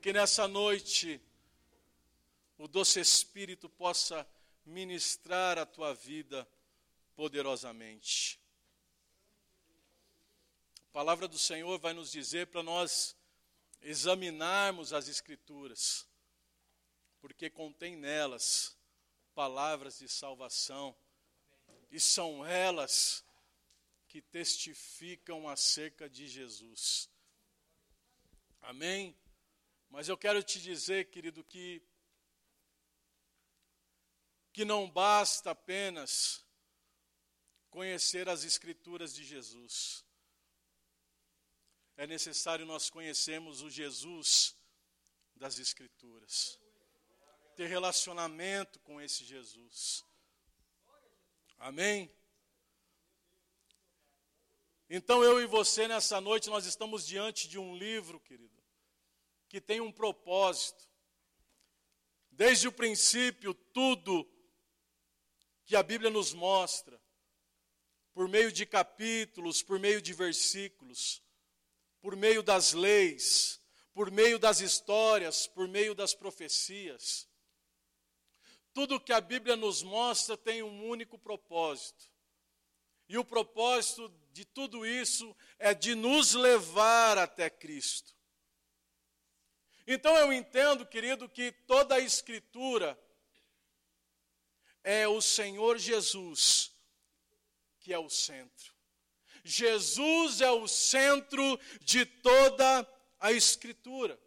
que nessa noite o doce Espírito possa ministrar a tua vida poderosamente. A palavra do Senhor vai nos dizer para nós examinarmos as Escrituras, porque contém nelas palavras de salvação, e são elas que testificam acerca de Jesus. Amém? Mas eu quero te dizer, querido, que que não basta apenas conhecer as escrituras de Jesus. É necessário nós conhecermos o Jesus das escrituras. Ter relacionamento com esse Jesus. Amém? Então eu e você nessa noite nós estamos diante de um livro, querido, que tem um propósito. Desde o princípio, tudo que a Bíblia nos mostra, por meio de capítulos, por meio de versículos, por meio das leis, por meio das histórias, por meio das profecias. Tudo que a Bíblia nos mostra tem um único propósito. E o propósito de tudo isso é de nos levar até Cristo. Então eu entendo, querido, que toda a Escritura é o Senhor Jesus que é o centro. Jesus é o centro de toda a Escritura.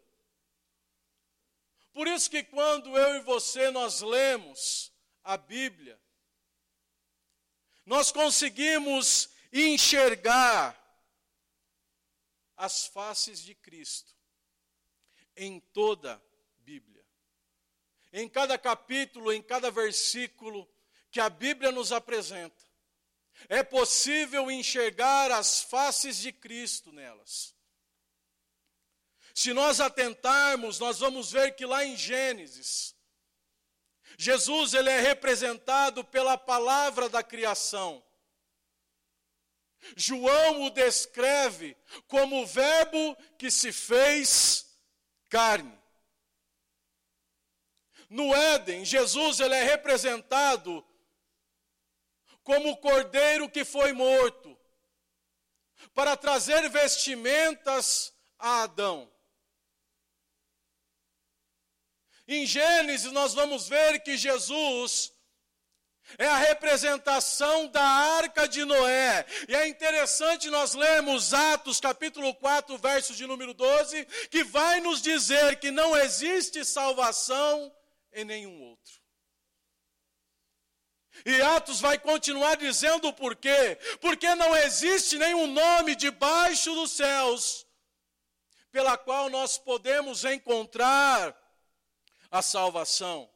Por isso que quando eu e você nós lemos a Bíblia, nós conseguimos enxergar as faces de Cristo em toda a Bíblia. Em cada capítulo, em cada versículo que a Bíblia nos apresenta, é possível enxergar as faces de Cristo nelas. Se nós atentarmos, nós vamos ver que lá em Gênesis, Jesus ele é representado pela palavra da criação. João o descreve como o Verbo que se fez carne. No Éden, Jesus ele é representado como o cordeiro que foi morto, para trazer vestimentas a Adão. Em Gênesis, nós vamos ver que Jesus é a representação da arca de Noé. E é interessante nós lermos Atos capítulo 4, verso de número 12, que vai nos dizer que não existe salvação em nenhum outro. E Atos vai continuar dizendo o porquê. Porque não existe nenhum nome debaixo dos céus pela qual nós podemos encontrar a salvação.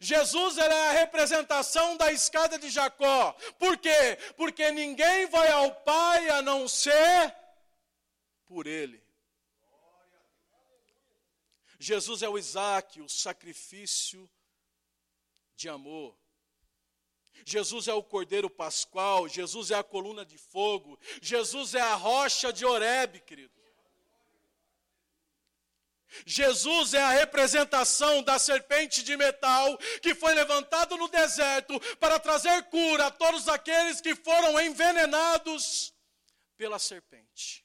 Jesus era a representação da escada de Jacó. Por quê? Porque ninguém vai ao Pai a não ser por Ele. Jesus é o Isaac, o sacrifício de amor. Jesus é o cordeiro pascual, Jesus é a coluna de fogo, Jesus é a rocha de Oreb, querido. Jesus é a representação da serpente de metal que foi levantado no deserto para trazer cura a todos aqueles que foram envenenados pela serpente.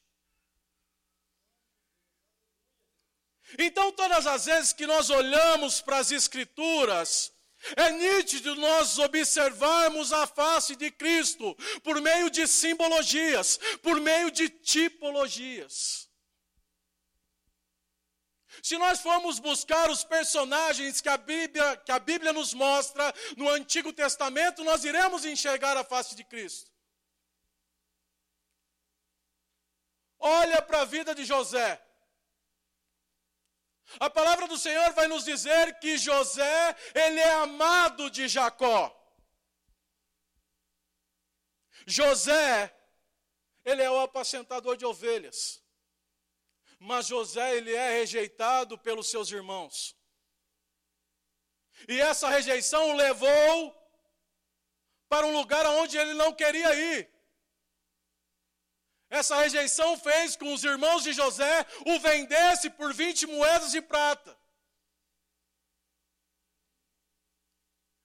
Então, todas as vezes que nós olhamos para as Escrituras, é nítido nós observarmos a face de Cristo por meio de simbologias, por meio de tipologias. Se nós formos buscar os personagens que a, Bíblia, que a Bíblia nos mostra no Antigo Testamento, nós iremos enxergar a face de Cristo. Olha para a vida de José. A palavra do Senhor vai nos dizer que José, ele é amado de Jacó. José, ele é o apacentador de ovelhas. Mas José, ele é rejeitado pelos seus irmãos. E essa rejeição o levou para um lugar onde ele não queria ir. Essa rejeição fez com os irmãos de José o vendesse por 20 moedas de prata.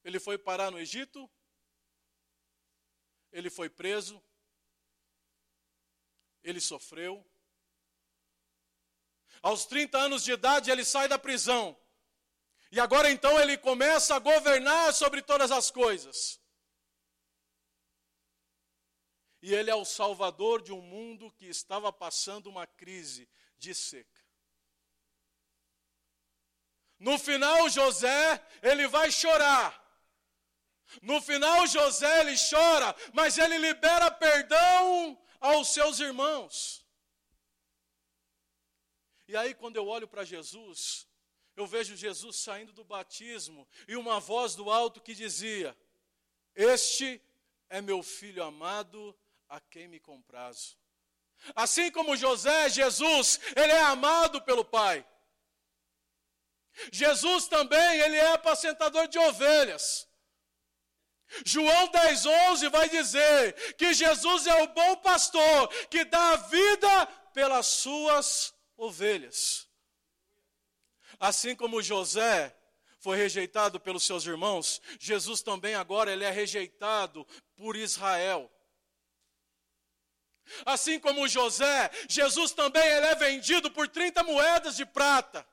Ele foi parar no Egito, ele foi preso, ele sofreu. Aos 30 anos de idade, ele sai da prisão. E agora então ele começa a governar sobre todas as coisas. E ele é o salvador de um mundo que estava passando uma crise de seca. No final, José, ele vai chorar. No final, José, ele chora, mas ele libera perdão aos seus irmãos. E aí, quando eu olho para Jesus, eu vejo Jesus saindo do batismo e uma voz do alto que dizia: Este é meu filho amado, a quem me comprazo. Assim como José, Jesus, ele é amado pelo Pai. Jesus também, ele é apacentador de ovelhas. João 10, 11 vai dizer que Jesus é o bom pastor que dá a vida pelas suas ovelhas. Assim como José foi rejeitado pelos seus irmãos, Jesus também agora ele é rejeitado por Israel. Assim como José, Jesus também ele é vendido por 30 moedas de prata.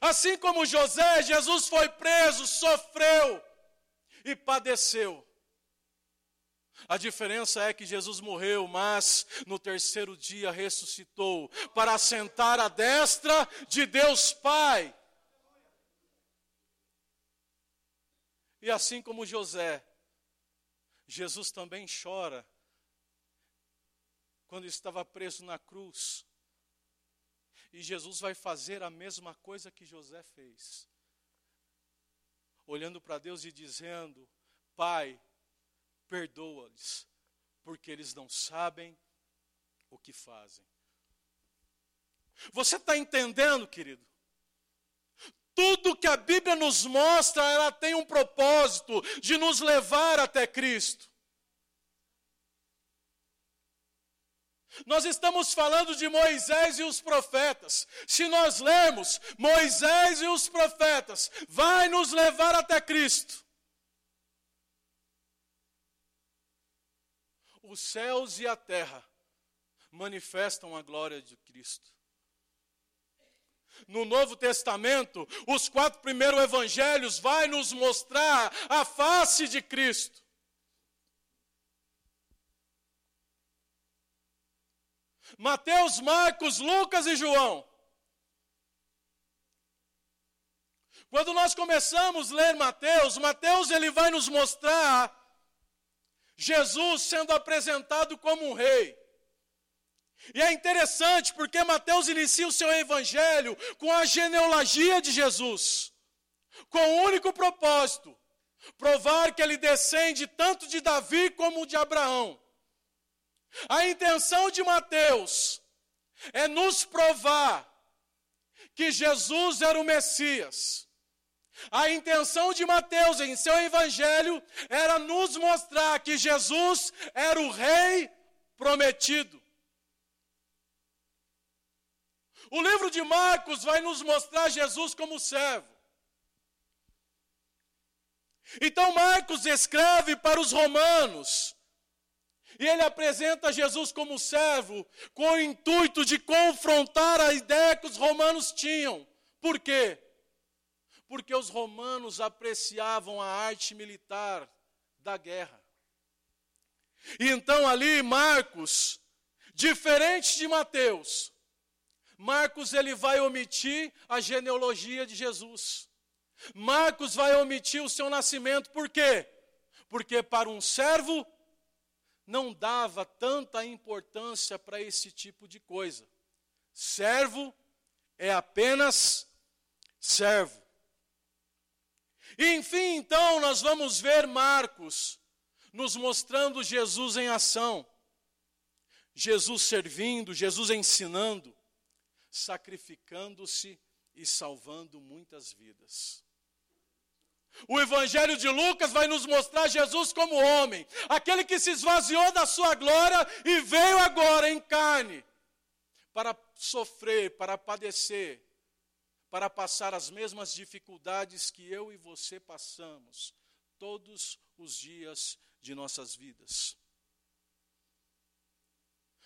Assim como José, Jesus foi preso, sofreu e padeceu. A diferença é que Jesus morreu, mas no terceiro dia ressuscitou para assentar à destra de Deus Pai. E assim como José, Jesus também chora quando estava preso na cruz. E Jesus vai fazer a mesma coisa que José fez. Olhando para Deus e dizendo: Pai, perdoa-lhes, porque eles não sabem o que fazem. Você está entendendo, querido? Tudo que a Bíblia nos mostra, ela tem um propósito de nos levar até Cristo. Nós estamos falando de Moisés e os profetas. Se nós lermos Moisés e os profetas, vai nos levar até Cristo. Os céus e a terra manifestam a glória de Cristo. No Novo Testamento, os quatro primeiros evangelhos vai nos mostrar a face de Cristo. Mateus, Marcos, Lucas e João. Quando nós começamos a ler Mateus, Mateus ele vai nos mostrar Jesus sendo apresentado como um rei. E é interessante porque Mateus inicia o seu evangelho com a genealogia de Jesus, com o único propósito: provar que ele descende tanto de Davi como de Abraão. A intenção de Mateus é nos provar que Jesus era o Messias. A intenção de Mateus em seu evangelho era nos mostrar que Jesus era o rei prometido. O livro de Marcos vai nos mostrar Jesus como servo. Então Marcos escreve para os romanos e ele apresenta Jesus como servo, com o intuito de confrontar a ideia que os romanos tinham. Por quê? Porque os romanos apreciavam a arte militar da guerra. E então ali Marcos, diferente de Mateus, Marcos ele vai omitir a genealogia de Jesus. Marcos vai omitir o seu nascimento, por quê? Porque para um servo não dava tanta importância para esse tipo de coisa. Servo é apenas servo. Enfim, então, nós vamos ver Marcos nos mostrando Jesus em ação. Jesus servindo, Jesus ensinando, sacrificando-se e salvando muitas vidas. O Evangelho de Lucas vai nos mostrar Jesus como homem, aquele que se esvaziou da sua glória e veio agora em carne para sofrer, para padecer, para passar as mesmas dificuldades que eu e você passamos todos os dias de nossas vidas.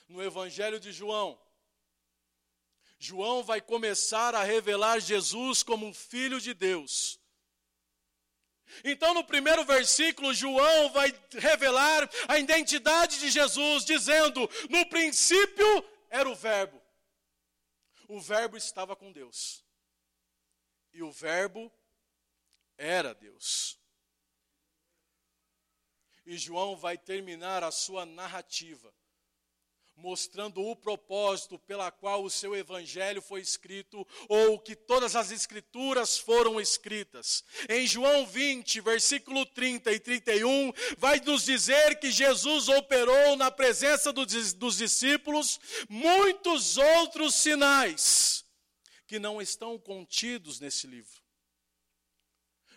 No Evangelho de João, João vai começar a revelar Jesus como Filho de Deus. Então, no primeiro versículo, João vai revelar a identidade de Jesus, dizendo: No princípio era o Verbo. O Verbo estava com Deus. E o Verbo era Deus. E João vai terminar a sua narrativa mostrando o propósito pela qual o seu evangelho foi escrito ou que todas as escrituras foram escritas. Em João 20, versículo 30 e 31, vai nos dizer que Jesus operou na presença dos, discípulos muitos outros sinais que não estão contidos nesse livro.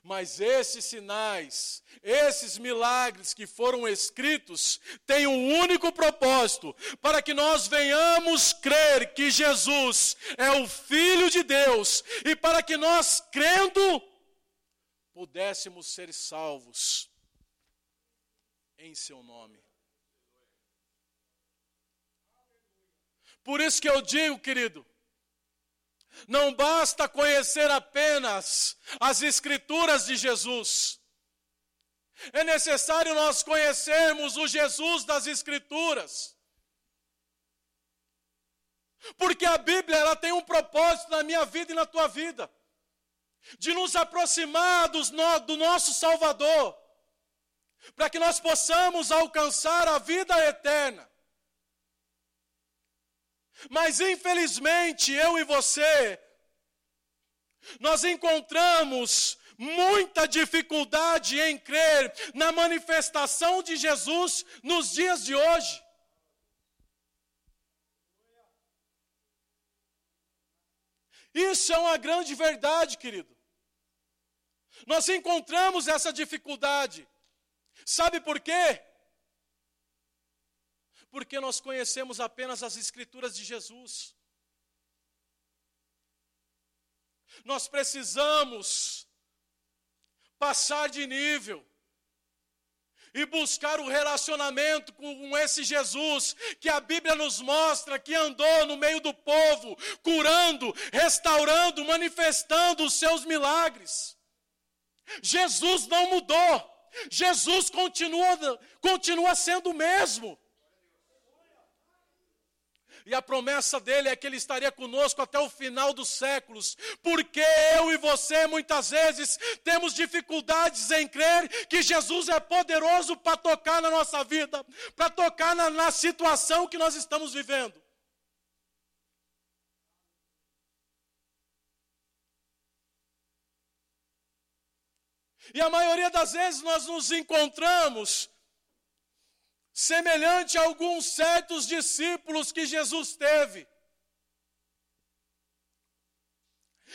Mas esses sinais, esses milagres que foram escritos, têm um único propósito: para que nós venhamos crer que Jesus é o Filho de Deus, e para que nós, crendo, pudéssemos ser salvos em Seu nome. Por isso que eu digo, querido, não basta conhecer apenas as Escrituras de Jesus. É necessário nós conhecermos o Jesus das Escrituras. Porque a Bíblia ela tem um propósito na minha vida e na tua vida de nos aproximar dos no, do nosso Salvador, para que nós possamos alcançar a vida eterna. Mas infelizmente, eu e você, nós encontramos muita dificuldade em crer na manifestação de Jesus nos dias de hoje. Isso é uma grande verdade, querido. Nós encontramos essa dificuldade. Sabe por quê? Porque nós conhecemos apenas as Escrituras de Jesus. Nós precisamos passar de nível e buscar o relacionamento com esse Jesus que a Bíblia nos mostra que andou no meio do povo, curando, restaurando, manifestando os seus milagres. Jesus não mudou. Jesus continua, continua sendo o mesmo. E a promessa dele é que ele estaria conosco até o final dos séculos. Porque eu e você muitas vezes temos dificuldades em crer que Jesus é poderoso para tocar na nossa vida, para tocar na, na situação que nós estamos vivendo. E a maioria das vezes nós nos encontramos semelhante a alguns certos discípulos que Jesus teve.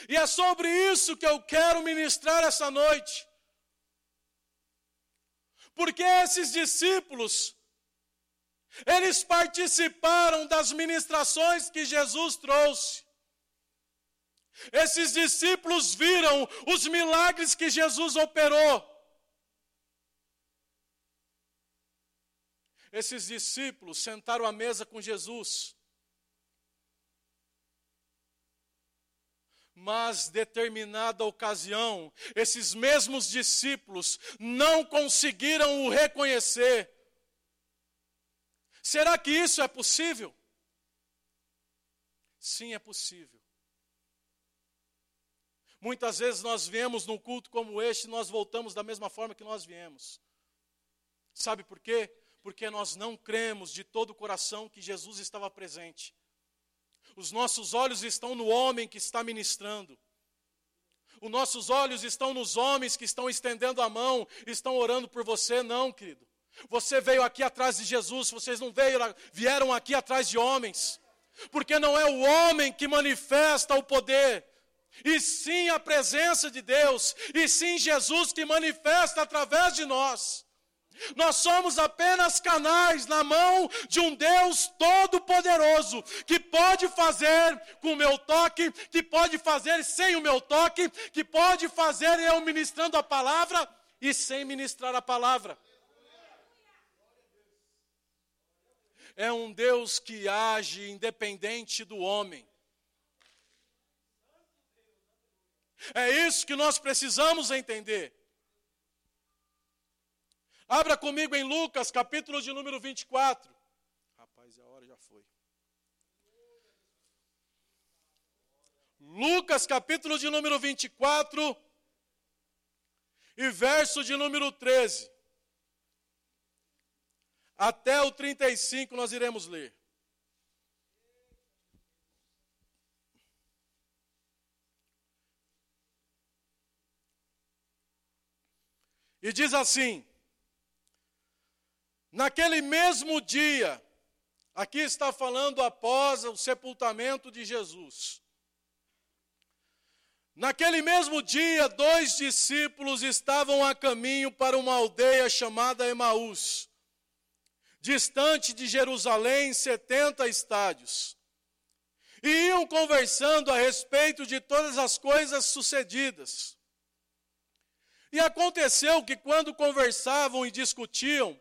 E é sobre isso que eu quero ministrar essa noite. Porque esses discípulos, eles participaram das ministrações que Jesus trouxe. Esses discípulos viram os milagres que Jesus operou. Esses discípulos sentaram à mesa com Jesus. Mas, determinada ocasião, esses mesmos discípulos não conseguiram o reconhecer. Será que isso é possível? Sim, é possível. Muitas vezes nós viemos num culto como este e nós voltamos da mesma forma que nós viemos. Sabe por quê? Porque nós não cremos de todo o coração que Jesus estava presente. Os nossos olhos estão no homem que está ministrando. Os nossos olhos estão nos homens que estão estendendo a mão, estão orando por você, não, querido. Você veio aqui atrás de Jesus, vocês não veio, vieram aqui atrás de homens. Porque não é o homem que manifesta o poder, e sim a presença de Deus, e sim Jesus que manifesta através de nós. Nós somos apenas canais na mão de um Deus todo-poderoso, que pode fazer com o meu toque, que pode fazer sem o meu toque, que pode fazer eu ministrando a palavra e sem ministrar a palavra. É um Deus que age independente do homem. É isso que nós precisamos entender. Abra comigo em Lucas, capítulo de número 24. Rapaz, a hora já foi. Lucas, capítulo de número 24 e verso de número 13. Até o 35 nós iremos ler. E diz assim: Naquele mesmo dia, aqui está falando após o sepultamento de Jesus. Naquele mesmo dia, dois discípulos estavam a caminho para uma aldeia chamada Emaús, distante de Jerusalém, 70 estádios. E iam conversando a respeito de todas as coisas sucedidas. E aconteceu que, quando conversavam e discutiam,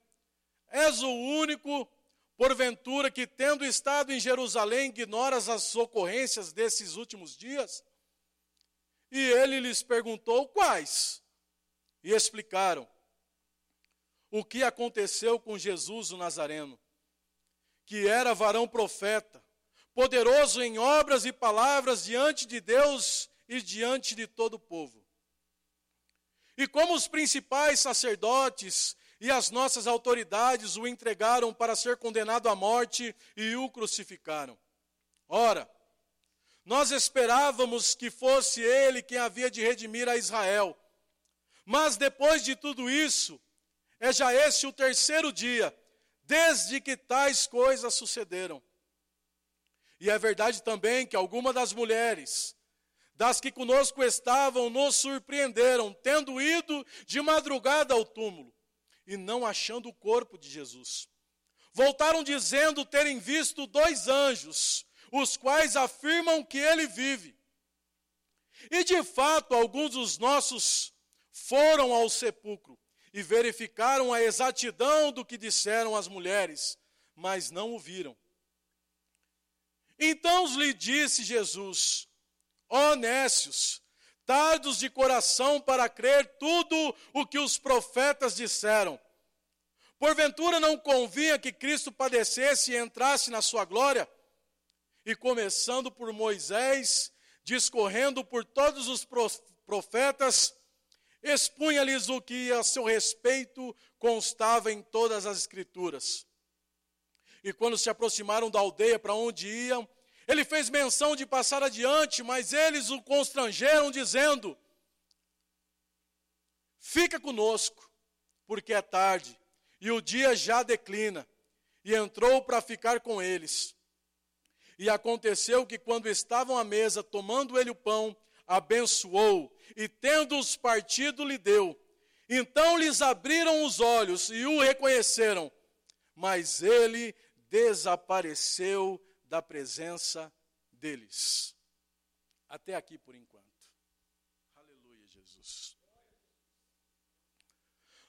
És o único, porventura, que tendo estado em Jerusalém, ignoras as ocorrências desses últimos dias? E ele lhes perguntou quais. E explicaram o que aconteceu com Jesus o Nazareno, que era varão profeta, poderoso em obras e palavras diante de Deus e diante de todo o povo e como os principais sacerdotes e as nossas autoridades o entregaram para ser condenado à morte e o crucificaram. Ora, nós esperávamos que fosse ele quem havia de redimir a Israel. Mas depois de tudo isso, é já este o terceiro dia, desde que tais coisas sucederam. E é verdade também que algumas das mulheres das que conosco estavam nos surpreenderam, tendo ido de madrugada ao túmulo e não achando o corpo de Jesus. Voltaram dizendo terem visto dois anjos, os quais afirmam que ele vive. E de fato, alguns dos nossos foram ao sepulcro e verificaram a exatidão do que disseram as mulheres, mas não o viram. Então lhe disse Jesus: honestos, de coração para crer tudo o que os profetas disseram. Porventura não convinha que Cristo padecesse e entrasse na sua glória? E começando por Moisés, discorrendo por todos os profetas, expunha-lhes o que a seu respeito constava em todas as Escrituras. E quando se aproximaram da aldeia para onde iam, ele fez menção de passar adiante, mas eles o constrangeram, dizendo: Fica conosco, porque é tarde, e o dia já declina. E entrou para ficar com eles. E aconteceu que, quando estavam à mesa, tomando ele o pão, abençoou, e tendo-os partido, lhe deu. Então lhes abriram os olhos e o reconheceram, mas ele desapareceu da presença deles. Até aqui por enquanto. Aleluia, Jesus.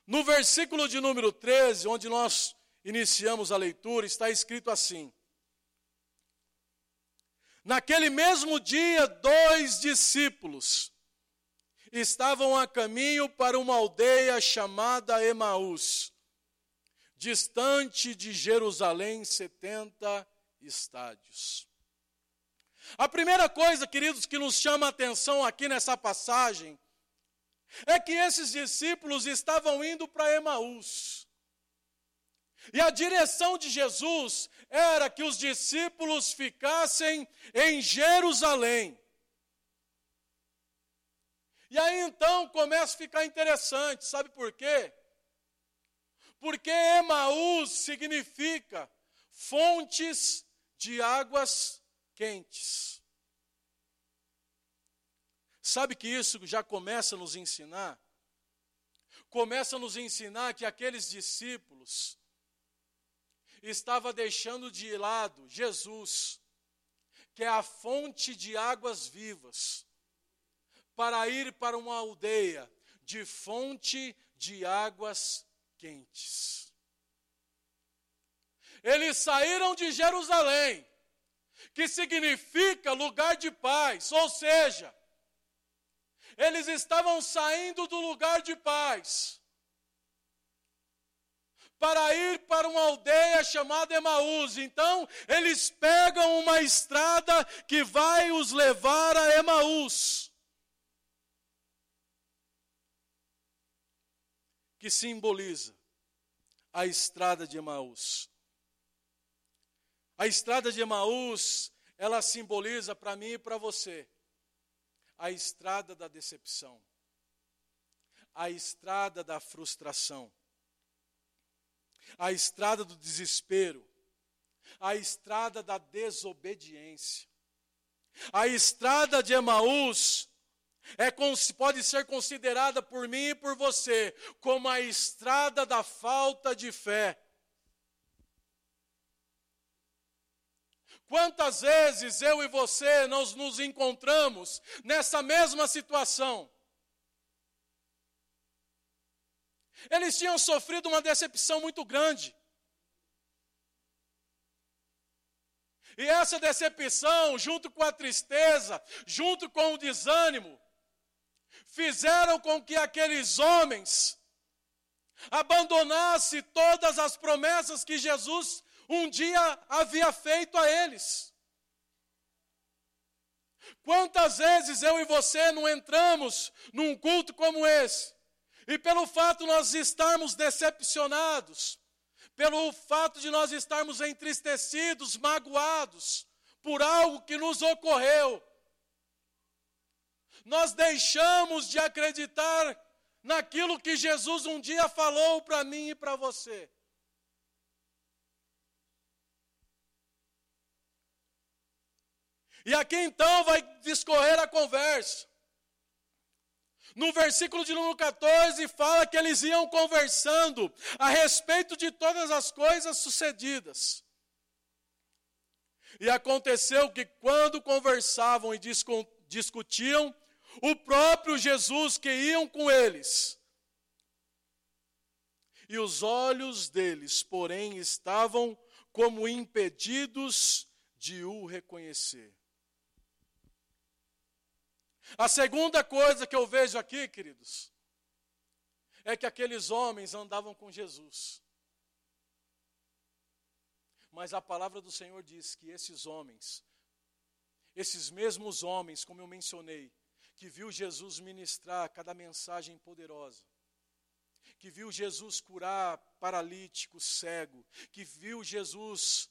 No versículo de número 13, onde nós iniciamos a leitura, está escrito assim: Naquele mesmo dia, dois discípulos estavam a caminho para uma aldeia chamada Emaús, distante de Jerusalém 70 estádios. A primeira coisa, queridos, que nos chama a atenção aqui nessa passagem é que esses discípulos estavam indo para Emaús. E a direção de Jesus era que os discípulos ficassem em Jerusalém. E aí então começa a ficar interessante, sabe por quê? Porque Emaús significa fontes de águas quentes. Sabe que isso já começa a nos ensinar? Começa a nos ensinar que aqueles discípulos estavam deixando de lado Jesus, que é a fonte de águas vivas, para ir para uma aldeia de fonte de águas quentes. Eles saíram de Jerusalém, que significa lugar de paz, ou seja, eles estavam saindo do lugar de paz para ir para uma aldeia chamada Emaús. Então, eles pegam uma estrada que vai os levar a Emaús. Que simboliza a estrada de Emaús. A estrada de Emaús, ela simboliza para mim e para você a estrada da decepção, a estrada da frustração, a estrada do desespero, a estrada da desobediência. A estrada de Emaús é, pode ser considerada por mim e por você como a estrada da falta de fé. Quantas vezes eu e você nós nos encontramos nessa mesma situação? Eles tinham sofrido uma decepção muito grande. E essa decepção, junto com a tristeza, junto com o desânimo, fizeram com que aqueles homens abandonassem todas as promessas que Jesus um dia havia feito a eles. Quantas vezes eu e você não entramos num culto como esse, e pelo fato nós estarmos decepcionados, pelo fato de nós estarmos entristecidos, magoados por algo que nos ocorreu, nós deixamos de acreditar naquilo que Jesus um dia falou para mim e para você. E aqui então vai discorrer a conversa. No versículo de número 14 fala que eles iam conversando a respeito de todas as coisas sucedidas. E aconteceu que quando conversavam e discutiam, o próprio Jesus que iam com eles. E os olhos deles, porém, estavam como impedidos de o reconhecer. A segunda coisa que eu vejo aqui, queridos, é que aqueles homens andavam com Jesus. Mas a palavra do Senhor diz que esses homens, esses mesmos homens, como eu mencionei, que viu Jesus ministrar cada mensagem poderosa, que viu Jesus curar paralítico, cego, que viu Jesus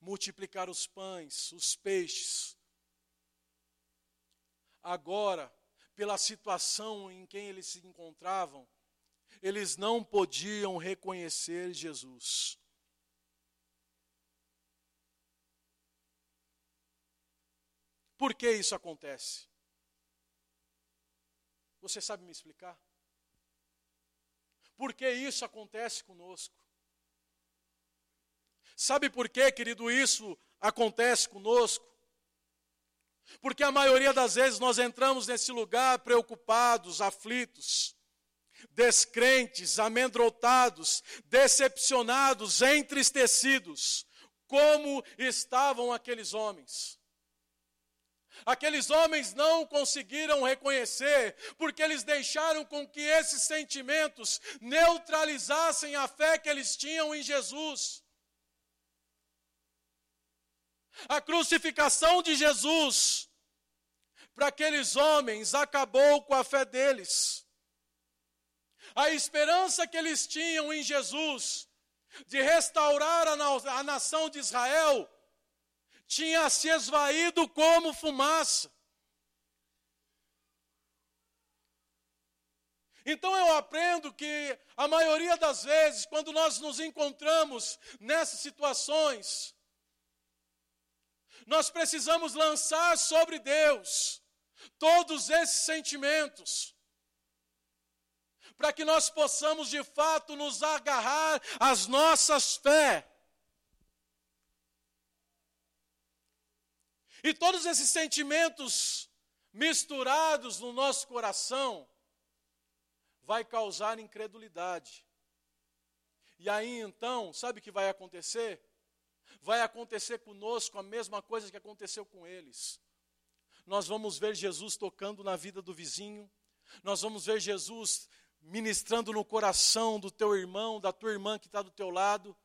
multiplicar os pães, os peixes, Agora, pela situação em que eles se encontravam, eles não podiam reconhecer Jesus. Por que isso acontece? Você sabe me explicar? Por que isso acontece conosco? Sabe por que, querido, isso acontece conosco? Porque a maioria das vezes nós entramos nesse lugar preocupados, aflitos, descrentes, amedrontados, decepcionados, entristecidos, como estavam aqueles homens. Aqueles homens não conseguiram reconhecer, porque eles deixaram com que esses sentimentos neutralizassem a fé que eles tinham em Jesus. A crucificação de Jesus para aqueles homens acabou com a fé deles. A esperança que eles tinham em Jesus de restaurar a, na a nação de Israel tinha se esvaído como fumaça. Então eu aprendo que a maioria das vezes, quando nós nos encontramos nessas situações, nós precisamos lançar sobre Deus todos esses sentimentos, para que nós possamos de fato nos agarrar às nossas fé. E todos esses sentimentos misturados no nosso coração vai causar incredulidade. E aí então, sabe o que vai acontecer? Vai acontecer conosco a mesma coisa que aconteceu com eles. Nós vamos ver Jesus tocando na vida do vizinho, nós vamos ver Jesus ministrando no coração do teu irmão, da tua irmã que está do teu lado,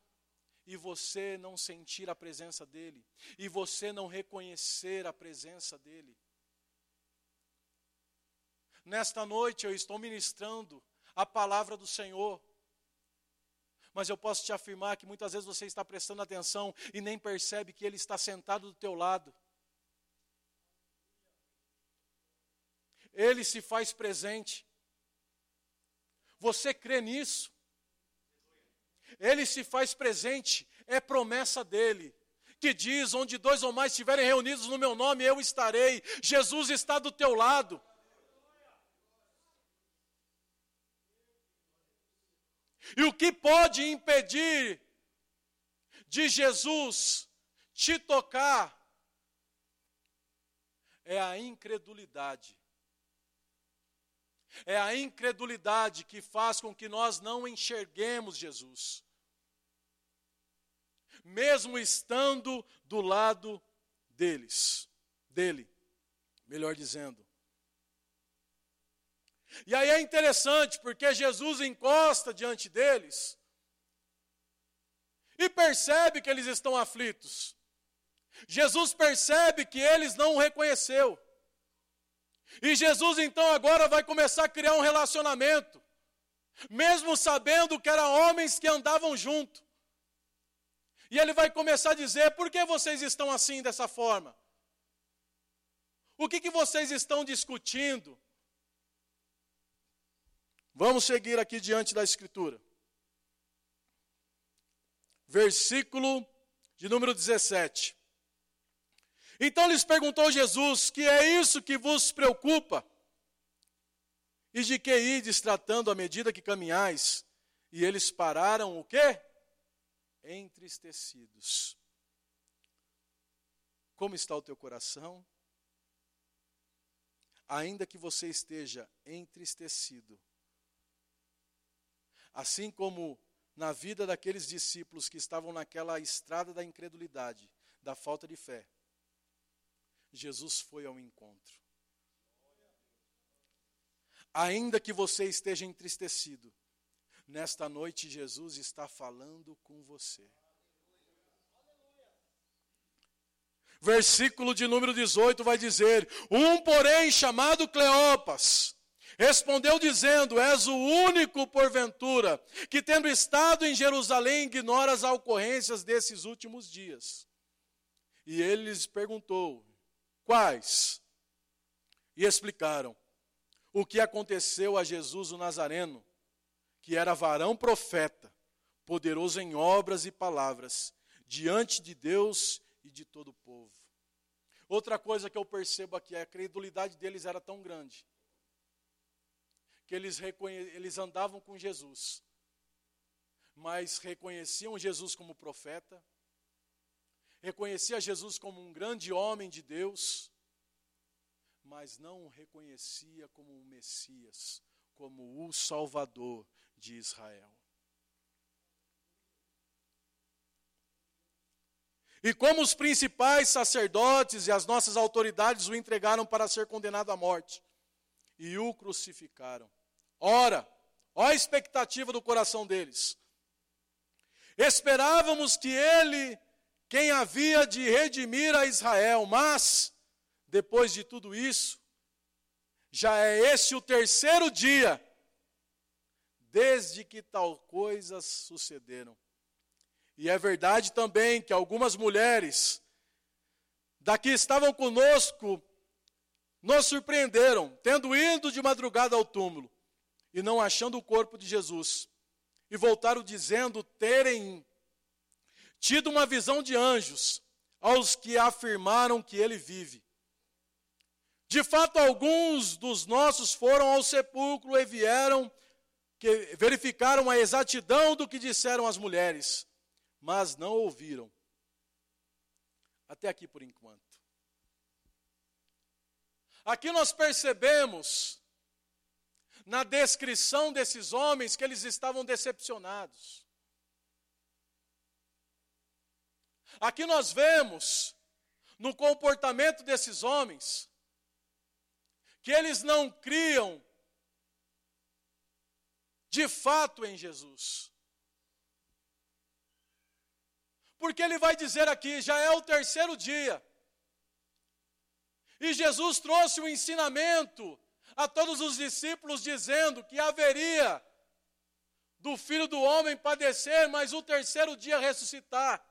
e você não sentir a presença dele, e você não reconhecer a presença dele. Nesta noite eu estou ministrando a palavra do Senhor. Mas eu posso te afirmar que muitas vezes você está prestando atenção e nem percebe que ele está sentado do teu lado. Ele se faz presente. Você crê nisso? Ele se faz presente, é promessa dele que diz: onde dois ou mais estiverem reunidos no meu nome, eu estarei. Jesus está do teu lado. E o que pode impedir de Jesus te tocar é a incredulidade. É a incredulidade que faz com que nós não enxerguemos Jesus. Mesmo estando do lado deles, dele, melhor dizendo. E aí é interessante, porque Jesus encosta diante deles e percebe que eles estão aflitos. Jesus percebe que eles não o reconheceu. E Jesus então agora vai começar a criar um relacionamento, mesmo sabendo que eram homens que andavam junto. E ele vai começar a dizer: por que vocês estão assim dessa forma? O que, que vocês estão discutindo? Vamos seguir aqui diante da Escritura. Versículo de número 17. Então lhes perguntou Jesus: Que é isso que vos preocupa? E de que ides tratando à medida que caminhais? E eles pararam o quê? Entristecidos. Como está o teu coração? Ainda que você esteja entristecido, Assim como na vida daqueles discípulos que estavam naquela estrada da incredulidade, da falta de fé, Jesus foi ao encontro. Ainda que você esteja entristecido, nesta noite Jesus está falando com você. Versículo de número 18 vai dizer: Um, porém, chamado Cleopas, Respondeu dizendo: És o único, porventura, que tendo estado em Jerusalém, ignora as ocorrências desses últimos dias. E ele lhes perguntou: Quais? E explicaram o que aconteceu a Jesus o Nazareno, que era varão profeta, poderoso em obras e palavras, diante de Deus e de todo o povo. Outra coisa que eu percebo aqui é a credulidade deles era tão grande que eles, eles andavam com Jesus, mas reconheciam Jesus como profeta, reconhecia Jesus como um grande homem de Deus, mas não o reconhecia como o Messias, como o Salvador de Israel. E como os principais sacerdotes e as nossas autoridades o entregaram para ser condenado à morte e o crucificaram. Ora, ó a expectativa do coração deles. Esperávamos que ele quem havia de redimir a Israel. Mas, depois de tudo isso, já é esse o terceiro dia desde que tal coisas sucederam. E é verdade também que algumas mulheres daqui estavam conosco nos surpreenderam, tendo ido de madrugada ao túmulo e não achando o corpo de Jesus. E voltaram dizendo terem tido uma visão de anjos aos que afirmaram que ele vive. De fato, alguns dos nossos foram ao sepulcro e vieram que verificaram a exatidão do que disseram as mulheres, mas não ouviram. Até aqui por enquanto. Aqui nós percebemos, na descrição desses homens, que eles estavam decepcionados. Aqui nós vemos, no comportamento desses homens, que eles não criam de fato em Jesus. Porque ele vai dizer aqui, já é o terceiro dia. E Jesus trouxe o ensinamento a todos os discípulos, dizendo que haveria do filho do homem padecer, mas o terceiro dia ressuscitar.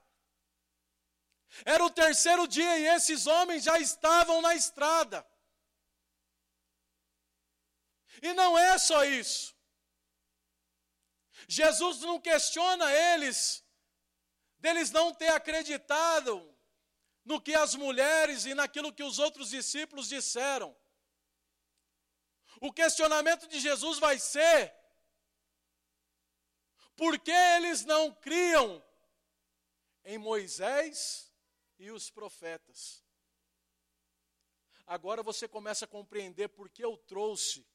Era o terceiro dia e esses homens já estavam na estrada. E não é só isso. Jesus não questiona eles, deles não ter acreditado no que as mulheres e naquilo que os outros discípulos disseram. O questionamento de Jesus vai ser: por que eles não criam em Moisés e os profetas? Agora você começa a compreender por que eu trouxe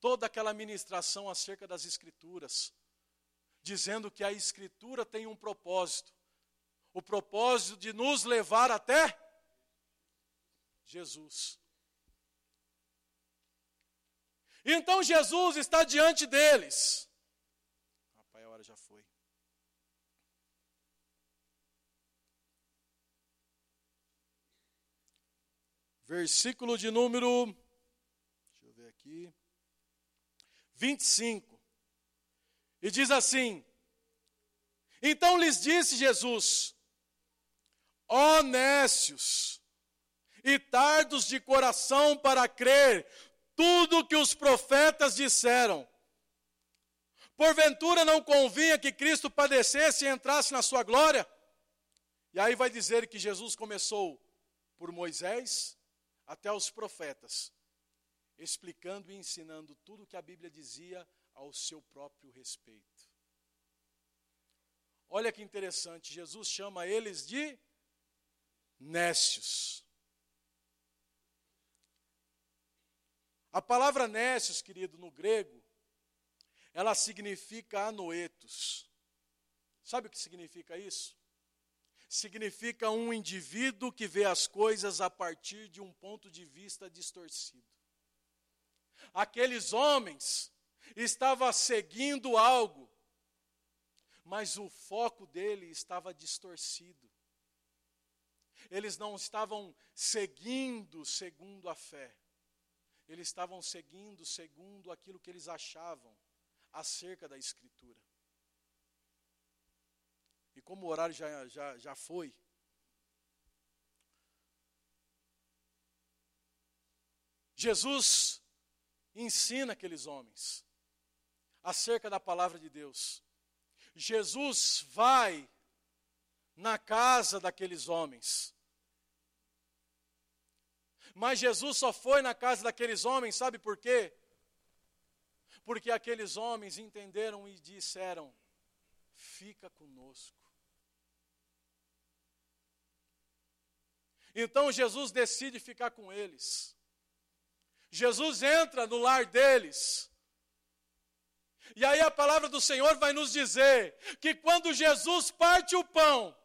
toda aquela ministração acerca das Escrituras, dizendo que a Escritura tem um propósito o propósito de nos levar até Jesus. Então Jesus está diante deles. Rapaz, a hora já foi. Versículo de número, deixa eu ver aqui, 25. E diz assim: Então lhes disse Jesus: honestos e tardos de coração para crer tudo que os profetas disseram. Porventura não convinha que Cristo padecesse e entrasse na sua glória? E aí vai dizer que Jesus começou por Moisés até os profetas, explicando e ensinando tudo o que a Bíblia dizia ao seu próprio respeito. Olha que interessante, Jesus chama eles de nécios. A palavra nécios, querido, no grego, ela significa anoetos. Sabe o que significa isso? Significa um indivíduo que vê as coisas a partir de um ponto de vista distorcido. Aqueles homens estavam seguindo algo, mas o foco dele estava distorcido eles não estavam seguindo segundo a fé, eles estavam seguindo segundo aquilo que eles achavam acerca da Escritura. E como o horário já, já, já foi, Jesus ensina aqueles homens acerca da palavra de Deus. Jesus vai na casa daqueles homens. Mas Jesus só foi na casa daqueles homens, sabe por quê? Porque aqueles homens entenderam e disseram: Fica conosco. Então Jesus decide ficar com eles. Jesus entra no lar deles. E aí a palavra do Senhor vai nos dizer que quando Jesus parte o pão,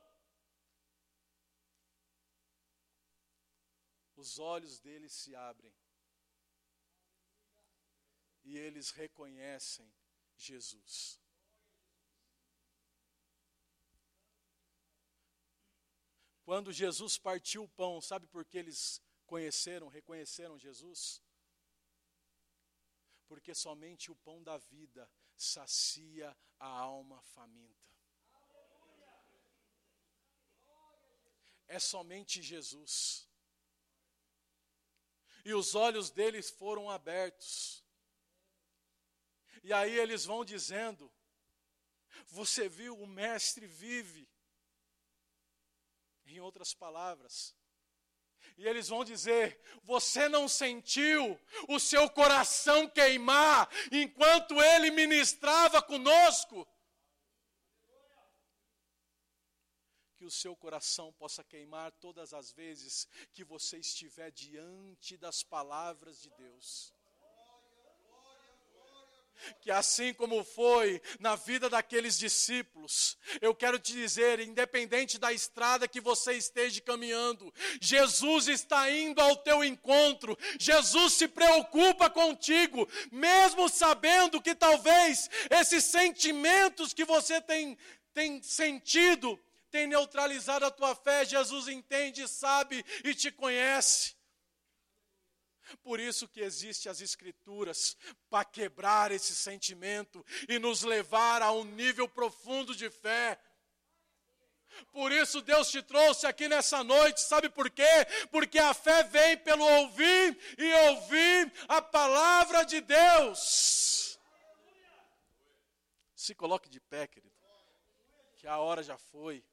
os olhos deles se abrem e eles reconhecem Jesus. Quando Jesus partiu o pão, sabe por que eles conheceram, reconheceram Jesus? Porque somente o pão da vida sacia a alma faminta. É somente Jesus. E os olhos deles foram abertos. E aí eles vão dizendo: Você viu, o Mestre vive. Em outras palavras, e eles vão dizer: Você não sentiu o seu coração queimar enquanto ele ministrava conosco? Que o seu coração possa queimar todas as vezes que você estiver diante das palavras de Deus. Que assim como foi na vida daqueles discípulos, eu quero te dizer, independente da estrada que você esteja caminhando, Jesus está indo ao teu encontro, Jesus se preocupa contigo, mesmo sabendo que talvez esses sentimentos que você tem, tem sentido, tem neutralizado a tua fé, Jesus entende, sabe e te conhece. Por isso que existe as escrituras para quebrar esse sentimento e nos levar a um nível profundo de fé. Por isso Deus te trouxe aqui nessa noite, sabe por quê? Porque a fé vem pelo ouvir e ouvir a palavra de Deus. Se coloque de pé, querido, que a hora já foi.